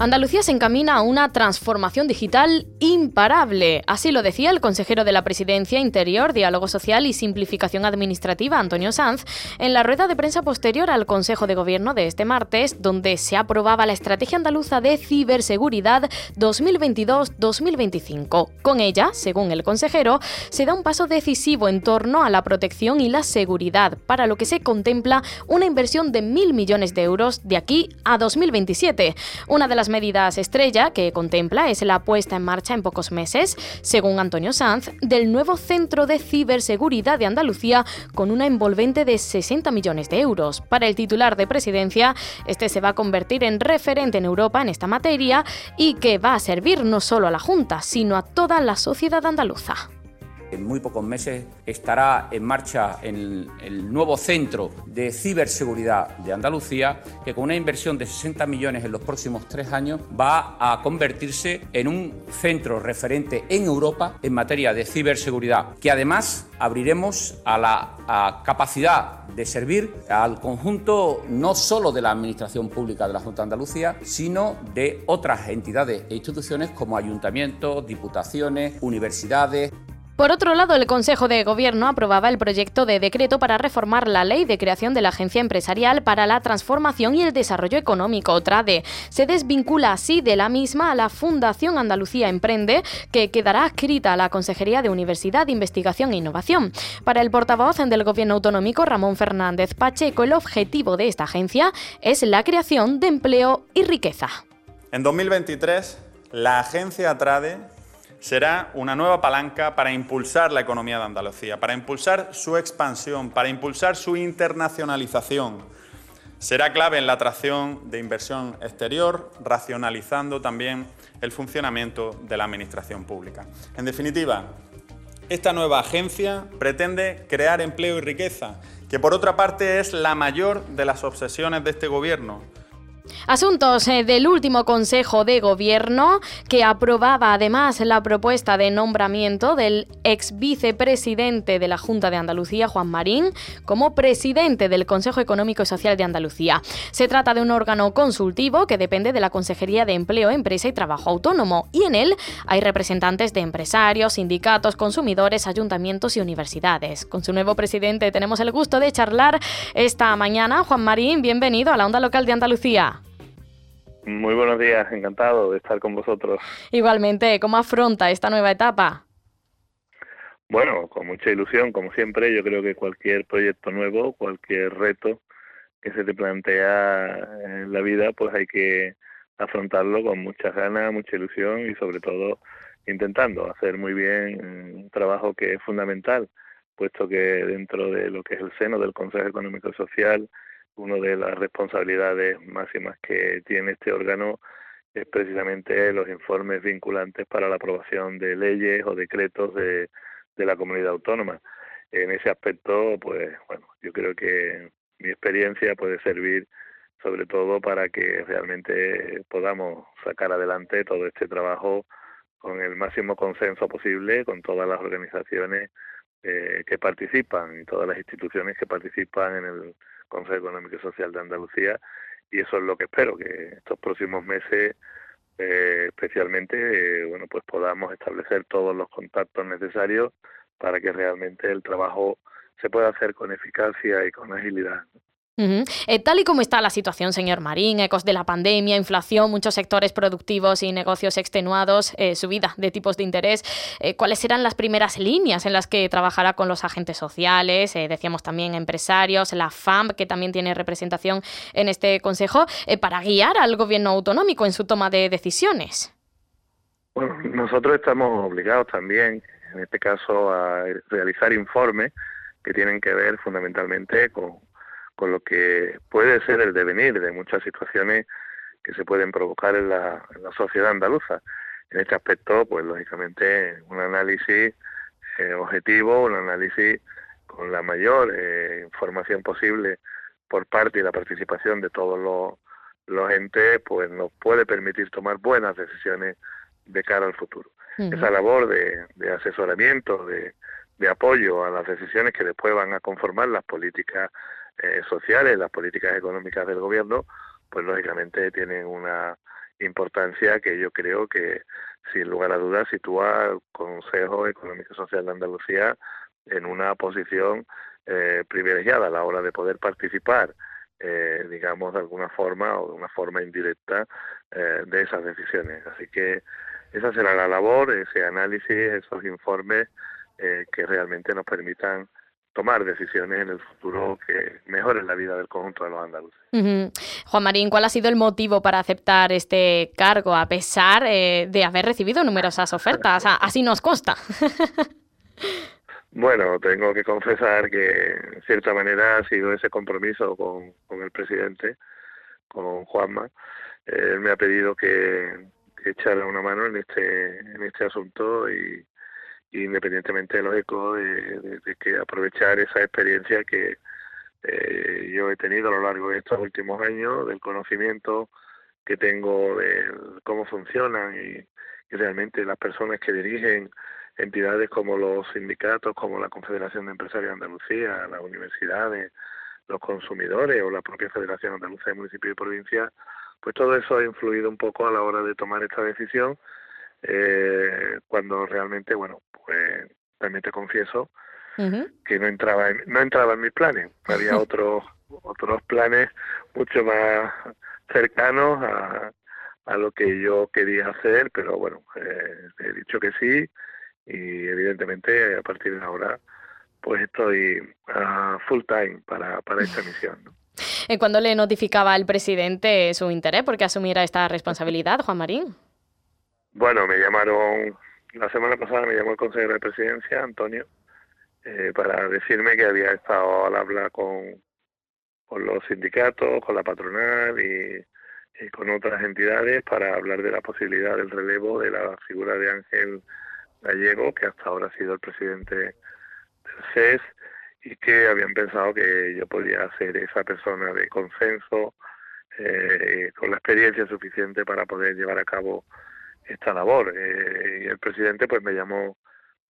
Andalucía se encamina a una transformación digital imparable. Así lo decía el consejero de la Presidencia Interior, Diálogo Social y Simplificación Administrativa, Antonio Sanz, en la rueda de prensa posterior al Consejo de Gobierno de este martes, donde se aprobaba la Estrategia Andaluza de Ciberseguridad 2022-2025. Con ella, según el consejero, se da un paso decisivo en torno a la protección y la seguridad, para lo que se contempla una inversión de mil millones de euros de aquí a 2027. Una de las medidas estrella que contempla es la puesta en marcha en pocos meses, según Antonio Sanz, del nuevo Centro de Ciberseguridad de Andalucía con una envolvente de 60 millones de euros. Para el titular de presidencia, este se va a convertir en referente en Europa en esta materia y que va a servir no solo a la Junta, sino a toda la sociedad andaluza. En muy pocos meses estará en marcha el, nuevo centro de ciberseguridad de Andalucía, que con una inversión de 60 millones en los próximos tres años va a convertirse en un centro referente en Europa en materia de ciberseguridad, que además abriremos a la a capacidad de servir al conjunto no solo de la Administración Pública de la Junta de Andalucía, sino de otras entidades e instituciones como ayuntamientos, diputaciones, universidades. Por otro lado, el Consejo de Gobierno aprobaba el proyecto de decreto para reformar la ley de creación de la Agencia Empresarial para la Transformación y el Desarrollo Económico, TRADE. Se desvincula así de la misma a la Fundación Andalucía Emprende, que quedará adscrita a la Consejería de Universidad, Investigación e Innovación. Para el portavoz del Gobierno Autonómico, Ramón Fernández Pacheco, el objetivo de esta agencia es la creación de empleo y riqueza. En 2023, la agencia TRADE será una nueva palanca para impulsar la economía de Andalucía, para impulsar su expansión, para impulsar su internacionalización. Será clave en la atracción de inversión exterior, racionalizando también el funcionamiento de la Administración pública. En definitiva, esta nueva agencia pretende crear empleo y riqueza, que por otra parte es la mayor de las obsesiones de este Gobierno Asuntos eh, del último Consejo de Gobierno que aprobaba además la propuesta de nombramiento del ex vicepresidente de la Junta de Andalucía, Juan Marín, como presidente del Consejo Económico y Social de Andalucía. Se trata de un órgano consultivo que depende de la Consejería de Empleo, Empresa y Trabajo Autónomo y en él hay representantes de empresarios, sindicatos, consumidores, ayuntamientos y universidades. Con su nuevo presidente tenemos el gusto de charlar esta mañana. Juan Marín, bienvenido a la Onda Local de Andalucía. Muy buenos días, encantado de estar con vosotros. Igualmente, ¿cómo afronta esta nueva etapa? Bueno, con mucha ilusión, como siempre, yo creo que cualquier proyecto nuevo, cualquier reto que se te plantea en la vida, pues hay que afrontarlo con muchas ganas, mucha ilusión y sobre todo intentando hacer muy bien un trabajo que es fundamental, puesto que dentro de lo que es el seno del Consejo Económico y Social, una de las responsabilidades máximas que tiene este órgano es precisamente los informes vinculantes para la aprobación de leyes o decretos de, de la comunidad autónoma. En ese aspecto, pues bueno, yo creo que mi experiencia puede servir sobre todo para que realmente podamos sacar adelante todo este trabajo con el máximo consenso posible con todas las organizaciones eh, que participan y todas las instituciones que participan en el Consejo Económico y Social de Andalucía y eso es lo que espero que estos próximos meses eh, especialmente eh, bueno pues podamos establecer todos los contactos necesarios para que realmente el trabajo se pueda hacer con eficacia y con agilidad. Eh, tal y como está la situación, señor Marín, ecos de la pandemia, inflación, muchos sectores productivos y negocios extenuados, eh, subida de tipos de interés, eh, ¿cuáles serán las primeras líneas en las que trabajará con los agentes sociales? decíamos también empresarios, la FAM, que también tiene representación en este consejo, para guiar al gobierno autonómico en su toma de decisiones. Bueno, nosotros estamos obligados también, en este caso, a realizar informes que tienen que ver fundamentalmente con con lo que puede ser el devenir de muchas situaciones que se pueden provocar en la, sociedad andaluza. En este aspecto, pues lógicamente, un análisis eh, objetivo, un análisis con la mayor eh, información posible por parte y la participación de todos los, los entes, pues nos puede permitir tomar buenas decisiones de cara al futuro. Esa labor de, de asesoramiento, de, de, apoyo a las decisiones que después van a conformar las políticas eh, sociales, las políticas económicas del gobierno, pues lógicamente tienen una importancia que yo creo que sin lugar a dudas sitúa al Consejo Económico y Social de Andalucía en una posición eh, privilegiada a la hora de poder participar, eh, digamos, de alguna forma o de una forma indirecta eh, de esas decisiones. Así que esa será la labor, ese análisis, esos informes que realmente nos permitan tomar decisiones en el futuro que mejoren la vida del conjunto de los andaluces. Juan Marín, ¿cuál ha sido el motivo para aceptar este cargo a pesar eh, de haber recibido numerosas ofertas? Así nos consta. bueno, tengo que confesar que en cierta manera ha sido ese compromiso con, con el presidente, con Juanma. Él me ha pedido que, que echara una mano en este, en este asunto y independientemente lógico de, de, que aprovechar esa experiencia que eh, yo he tenido a lo largo de estos últimos años, del conocimiento que tengo de cómo funcionan y, realmente las personas que dirigen entidades como los sindicatos, como la Confederación de Empresarios de Andalucía, las universidades, los consumidores o la propia Federación Andalucía de Municipios y Provincias, pues todo eso ha influido un poco a la hora de tomar esta decisión eh, cuando realmente, bueno, pues también te confieso que no entraba en, no entraba en mis planes. Había otros otros planes mucho más cercanos a, a lo que yo quería hacer, pero bueno, eh, he dicho que sí y evidentemente a partir de ahora pues estoy a full time para, para esta misión. ¿no? ¿Cuándo le notificaba al presidente su interés porque asumiera esta responsabilidad, Juan Marín? Bueno, me llamaron, la semana pasada me llamó el consejero de presidencia, Antonio, eh, para decirme que había estado al habla con, con los sindicatos, con la patronal y, con otras entidades para hablar de la posibilidad del relevo de la figura de Ángel Gallego, que hasta ahora ha sido el presidente del CES, y que habían pensado que yo podía ser esa persona de consenso, eh, con la experiencia suficiente para poder llevar a cabo esta labor. Eh, y el presidente pues me llamó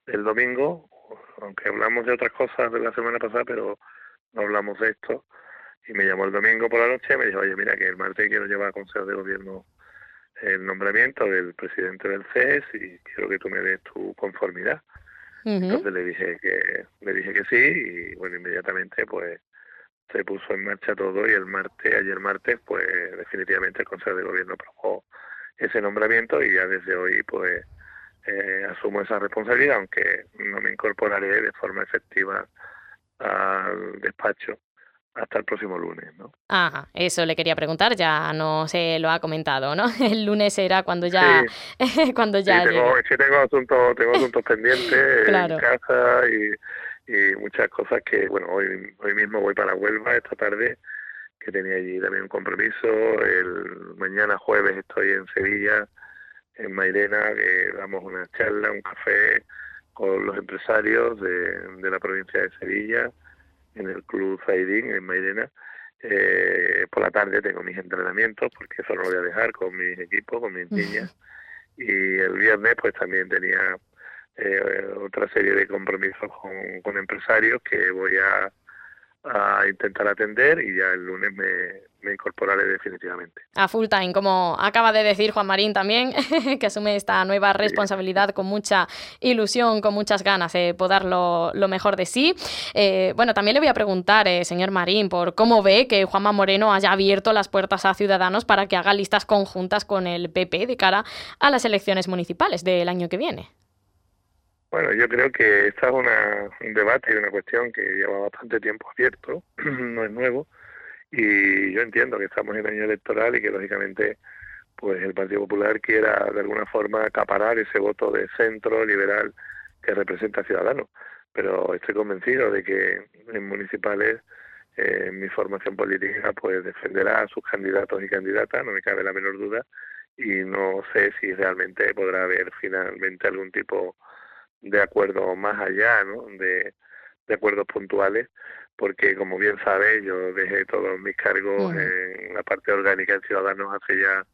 el domingo, aunque hablamos de otras cosas de la semana pasada, pero no hablamos de esto. Y me llamó el domingo por la noche y me dijo, oye, mira, que el martes quiero llevar a Consejo de Gobierno el nombramiento del presidente del CES y quiero que tú me des tu conformidad. Entonces le dije que le dije que sí y bueno, inmediatamente pues se puso en marcha todo y el martes, ayer martes, pues definitivamente el Consejo de Gobierno aprobó ese nombramiento y ya desde hoy pues eh, asumo esa responsabilidad, aunque no me incorporaré de forma efectiva al despacho hasta el próximo lunes, ¿no? Ajá, eso le quería preguntar, ya no se lo ha comentado, ¿no? El lunes será cuando ya... cuando ya sí, tengo, tengo asuntos, tengo asuntos pendientes en casa y, y muchas cosas que, bueno, hoy, hoy mismo voy para Huelva esta tarde que tenía allí también un compromiso. El mañana jueves estoy en Sevilla, en Mairena, que damos una charla, un café con los empresarios de, la provincia de Sevilla, en el Club Zaidín, en Mairena. Eh, por la tarde tengo mis entrenamientos, porque eso no lo voy a dejar con mis equipos, con mis niñas. Y el viernes pues también tenía eh, otra serie de compromisos con, con empresarios que voy a a intentar atender y ya el lunes me, incorporaré definitivamente. A full time, como acaba de decir Juan Marín también, que asume esta nueva responsabilidad con mucha ilusión, con muchas ganas de poder lo, mejor de sí. Eh, bueno, también le voy a preguntar, eh, señor Marín, por cómo ve que Juanma Moreno haya abierto las puertas a Ciudadanos para que haga listas conjuntas con el PP de cara a las elecciones municipales del año que viene. Bueno, yo creo que esta es una, un debate y una cuestión que lleva bastante tiempo abierto, no es nuevo, y yo entiendo que estamos en año electoral y que lógicamente pues el Partido Popular quiera de alguna forma acaparar ese voto de centro liberal que representa a Ciudadanos. Pero estoy convencido de que en municipales eh, mi formación política pues defenderá a sus candidatos y candidatas, no me cabe la menor duda, y no sé si realmente podrá haber finalmente algún tipo de acuerdos más allá, ¿no? De, de acuerdos puntuales, porque como bien sabe, yo dejé todos mis cargos en la parte orgánica en Ciudadanos hace ya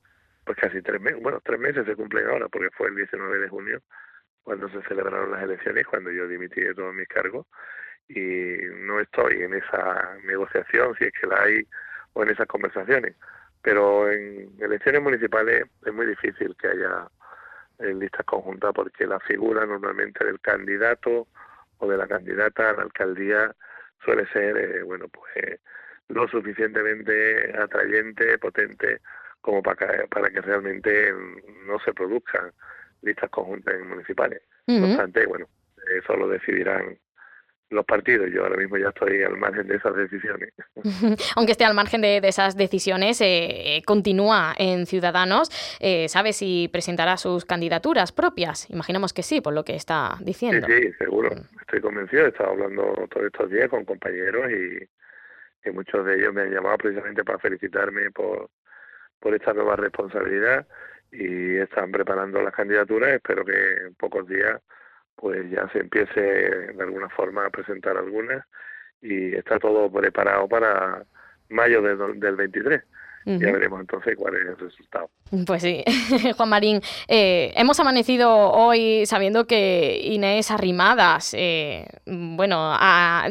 pues casi tres meses, bueno, tres meses se cumplen ahora, porque fue el 19 de junio cuando se celebraron las elecciones, cuando yo dimití de todos mis cargos, y no estoy en esa negociación, si es que la hay, o en esas conversaciones. Pero en elecciones municipales es muy difícil que haya eh, listas conjuntas porque la figura normalmente del candidato o de la candidata a la alcaldía suele ser, eh, bueno, pues lo suficientemente atrayente, potente como para, para que realmente no se produzcan listas conjuntas municipales. No obstante, bueno, eso lo decidirán los partidos. Yo ahora mismo ya estoy al margen de esas decisiones. Aunque esté al margen de, esas decisiones, eh, continúa en Ciudadanos. Eh, ¿Sabe si presentará sus candidaturas propias? Imaginamos que sí, por lo que está diciendo. Sí, sí, seguro. Mm. Estoy convencido. He estado hablando todos estos días con compañeros y, y muchos de ellos me han llamado precisamente para felicitarme por, por esta nueva responsabilidad y están preparando las candidaturas. Espero que en pocos días pues ya se empiece de alguna forma a presentar algunas y está todo preparado para mayo del 23. Ya veremos entonces cuál es el resultado. Pues sí, Juan Marín, eh, hemos amanecido hoy sabiendo que Inés Arrimadas, eh, bueno,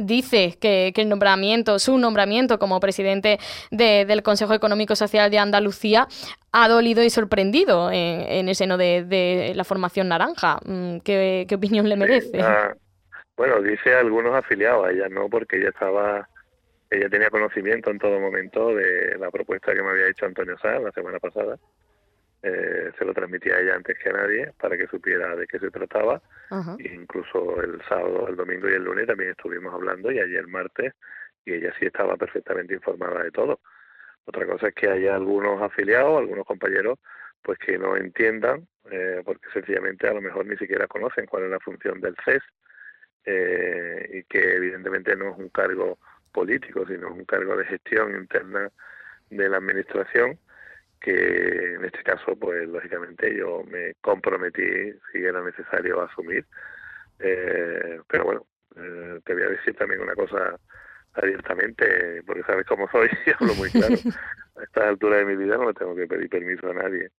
dice que, el nombramiento, su nombramiento como presidente del Consejo Económico Social de Andalucía ha dolido y sorprendido en, el seno de, la formación naranja. Mm, ¿Qué, opinión le merece? Ah, bueno, dice algunos afiliados a ella, ¿no? Porque ella estaba ella tenía conocimiento en todo momento de la propuesta que me había hecho Antonio Sá la semana pasada. Eh, se lo transmití a ella antes que a nadie para que supiera de qué se trataba. Incluso el sábado, el domingo y el lunes también estuvimos hablando y ayer martes y ella sí estaba perfectamente informada de todo. Otra cosa es que haya algunos afiliados, algunos compañeros, pues que no entiendan, eh, porque sencillamente a lo mejor ni siquiera conocen cuál es la función del CES eh, y que evidentemente no es un cargo político, sino un cargo de gestión interna de la administración que en este caso, pues lógicamente yo me comprometí, si era necesario, a asumir. Eh, pero bueno, eh, te voy a decir también una cosa abiertamente, porque sabes cómo soy y hablo muy claro. A esta altura de mi vida no le tengo que pedir permiso a nadie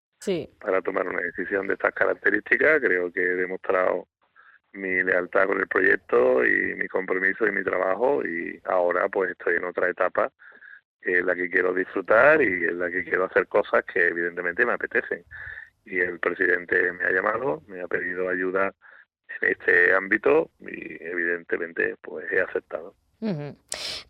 para tomar una decisión de estas características. Creo que he demostrado mi lealtad con el proyecto y mi compromiso y mi trabajo y ahora pues estoy en otra etapa en la que quiero disfrutar y en la que quiero hacer cosas que evidentemente me apetecen. Y el presidente me ha llamado, me ha pedido ayuda en este ámbito y evidentemente pues he aceptado.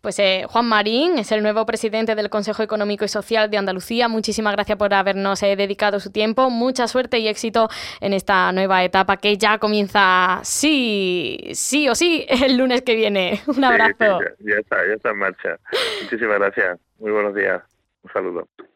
Pues eh, Juan Marín es el nuevo presidente del Consejo Económico y Social de Andalucía. Muchísimas gracias por habernos eh, dedicado su tiempo. Mucha suerte y éxito en esta nueva etapa que ya comienza sí, sí o sí el lunes que viene. Un abrazo. ya, está, ya está en marcha. Muchísimas gracias. Muy buenos días. Un saludo.